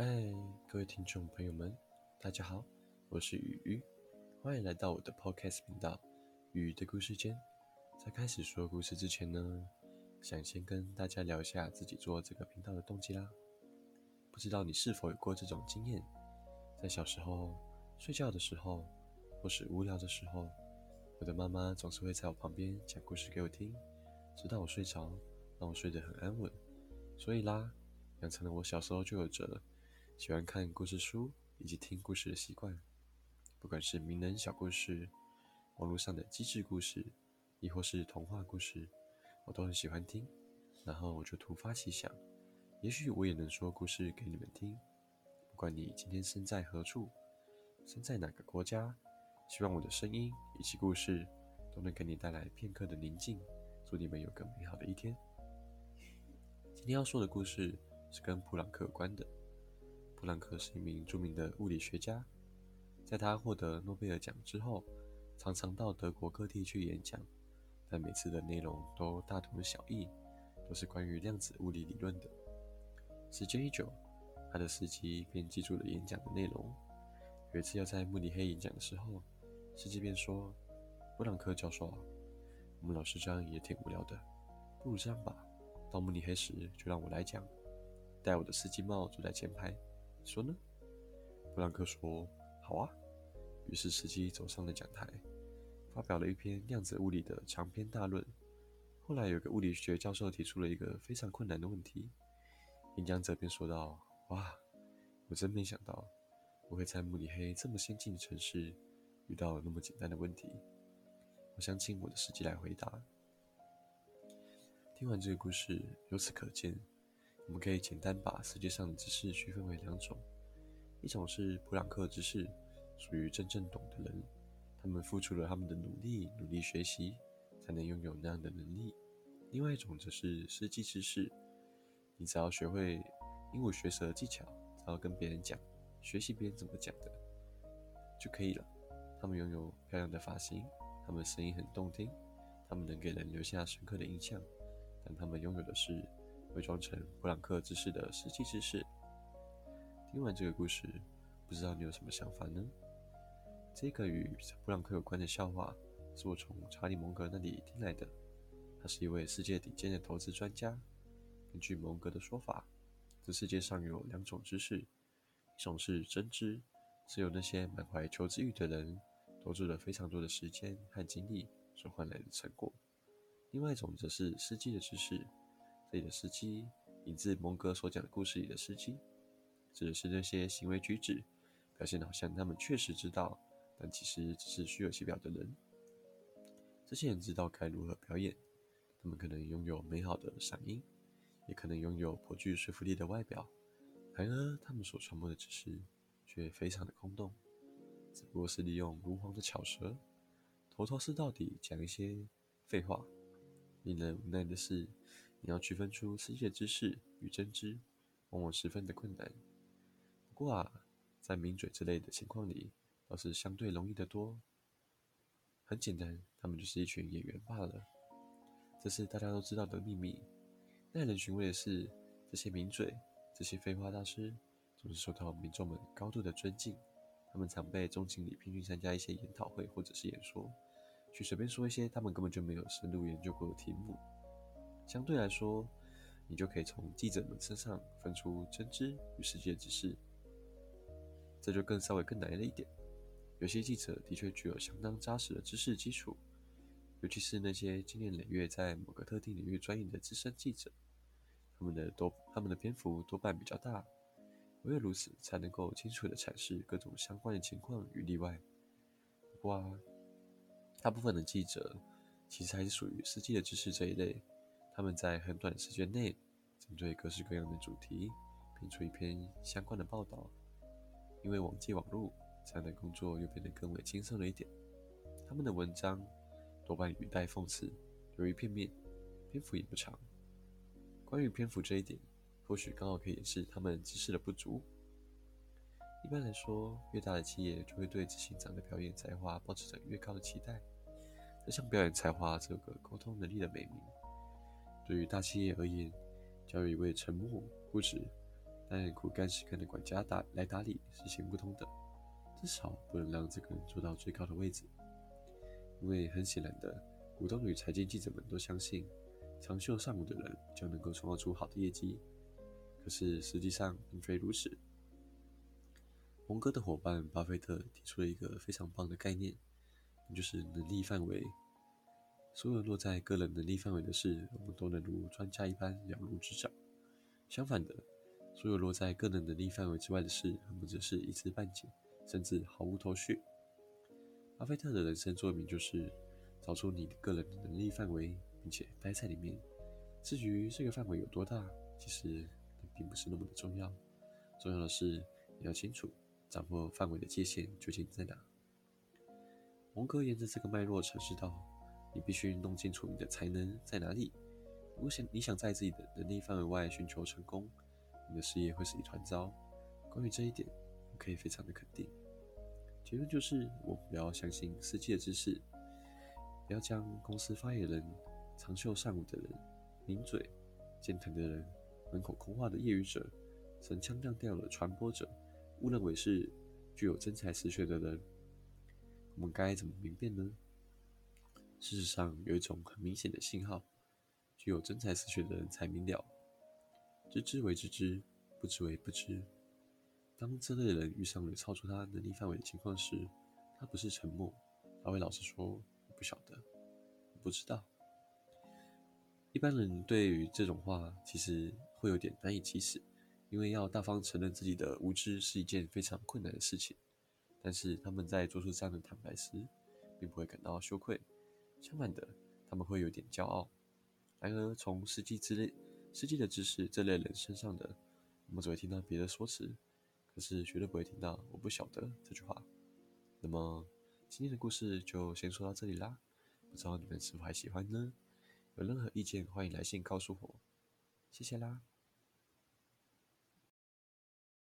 嗨，各位听众朋友们，大家好，我是雨雨，欢迎来到我的 Podcast 频道《雨的故事间》。在开始说故事之前呢，想先跟大家聊一下自己做这个频道的动机啦。不知道你是否有过这种经验，在小时候睡觉的时候，或是无聊的时候，我的妈妈总是会在我旁边讲故事给我听，直到我睡着，让我睡得很安稳。所以啦，养成了我小时候就有着。喜欢看故事书以及听故事的习惯，不管是名人小故事、网络上的机智故事，亦或是童话故事，我都很喜欢听。然后我就突发奇想，也许我也能说故事给你们听。不管你今天身在何处，身在哪个国家，希望我的声音以及故事都能给你带来片刻的宁静。祝你们有个美好的一天。今天要说的故事是跟普朗克有关的。布朗克是一名著名的物理学家，在他获得诺贝尔奖之后，常常到德国各地去演讲，但每次的内容都大同小异，都是关于量子物理理论的。时间一久，他的司机便记住了演讲的内容。有一次要在慕尼黑演讲的时候，司机便说：“布朗克教授，我们老师这样也挺无聊的，不如这样吧，到慕尼黑时就让我来讲，戴我的司机帽坐在前排。”说呢？布朗克说：“好啊。”于是司机走上了讲台，发表了一篇量子物理的长篇大论。后来有个物理学教授提出了一个非常困难的问题，演讲者便说道：“哇，我真没想到我会在慕尼黑这么先进的城市遇到那么简单的问题。我想请我的司机来回答。”听完这个故事，由此可见。我们可以简单把世界上的知识区分为两种，一种是普朗克知识，属于真正懂的人，他们付出了他们的努力，努力学习，才能拥有那样的能力；另外一种则是实际知识，你只要学会鹦鹉学舌技巧，只要跟别人讲，学习别人怎么讲的就可以了。他们拥有漂亮的发型，他们声音很动听，他们能给人留下深刻的印象，但他们拥有的是。伪装成布朗克知识的实际知识。听完这个故事，不知道你有什么想法呢？这个与布朗克有关的笑话，是我从查理·蒙格那里听来的。他是一位世界顶尖的投资专家。根据蒙格的说法，这世界上有两种知识：一种是真知，是由那些满怀求知欲的人投注了非常多的时间和精力所换来的成果；另外一种则是实际的知识。这里的司机引自蒙哥所讲的故事里的司机，指的是那些行为举止表现好像他们确实知道，但其实只是虚有其表的人。这些人知道该如何表演，他们可能拥有美好的嗓音，也可能拥有颇具说服力的外表，然而他们所传播的知识却非常的空洞，只不过是利用如簧的巧舌，头头是道地讲一些废话。令人无奈的是。你要区分出世界知识与真知，往往十分的困难。不过啊，在抿嘴之类的情况里，倒是相对容易得多。很简单，他们就是一群演员罢了。这是大家都知道的秘密。耐人寻味的是，这些抿嘴、这些废话大师，总是受到民众们高度的尊敬。他们常被中情理聘去参加一些研讨会或者是演说，去随便说一些他们根本就没有深入研究过的题目。相对来说，你就可以从记者们身上分出真知与世界知识，这就更稍微更难了一点。有些记者的确具有相当扎实的知识基础，尤其是那些经年累月在某个特定领域专业的资深记者，他们的多他们的篇幅多半比较大，唯有如此才能够清楚地阐释各种相关的情况与例外。不过啊，大部分的记者其实还是属于实际的知识这一类。他们在很短的时间内，针对各式各样的主题，编出一篇相关的报道。因为网际网络，这样的工作又变得更为轻松了一点。他们的文章多半语带讽刺，流于片面，篇幅也不长。关于篇幅这一点，或许刚好可以掩饰他们知识的不足。一般来说，越大的企业就会对执行长的表演才华保持着越高的期待。这项表演才华这个沟通能力的美名。对于大企业而言，教育一位沉默、固执、但苦干实干的管家打来打理是行不通的，至少不能让这个人坐到最高的位置。因为很显然的，股东与财经记者们都相信，长袖善舞的人就能够创造出好的业绩。可是实际上并非如此。蒙哥的伙伴巴菲特提出了一个非常棒的概念，那就是能力范围。所有落在个人能力范围的事，我们都能如专家一般了如指掌。相反的，所有落在个人能力范围之外的事，我们则是一知半解，甚至毫无头绪。巴菲特的人生座右铭就是找出你的个人能力范围，并且待在里面。至于这个范围有多大，其实并不是那么的重要。重要的是你要清楚掌握范围的界限究竟在哪。蒙哥沿着这个脉络阐释道。你必须弄清楚你的才能在哪里。如果想你想在自己的能力范围外寻求成功，你的事业会是一团糟。关于这一点，我可以非常的肯定。结论就是，我们不要相信世界的知识，不要将公司发言人、长袖善舞的人、名嘴、健谈的人、满口空话的业余者、神腔亮调的传播者，误认为是具有真才实学的人。我们该怎么明辨呢？事实上，有一种很明显的信号：具有真才实学的人才明了，知之为知之，不知为不知。当这类人遇上了超出他能力范围的情况时，他不是沉默，他会老实说：“我不晓得，我不知道。”一般人对于这种话其实会有点难以启齿，因为要大方承认自己的无知是一件非常困难的事情。但是他们在做出这样的坦白时，并不会感到羞愧。相反的，他们会有点骄傲。然而，从实际之类、实际的知识这类人身上的，我们只会听到别的说辞，可是绝对不会听到“我不晓得”这句话。那么，今天的故事就先说到这里啦。不知道你们是否还喜欢呢？有任何意见，欢迎来信告诉我。谢谢啦。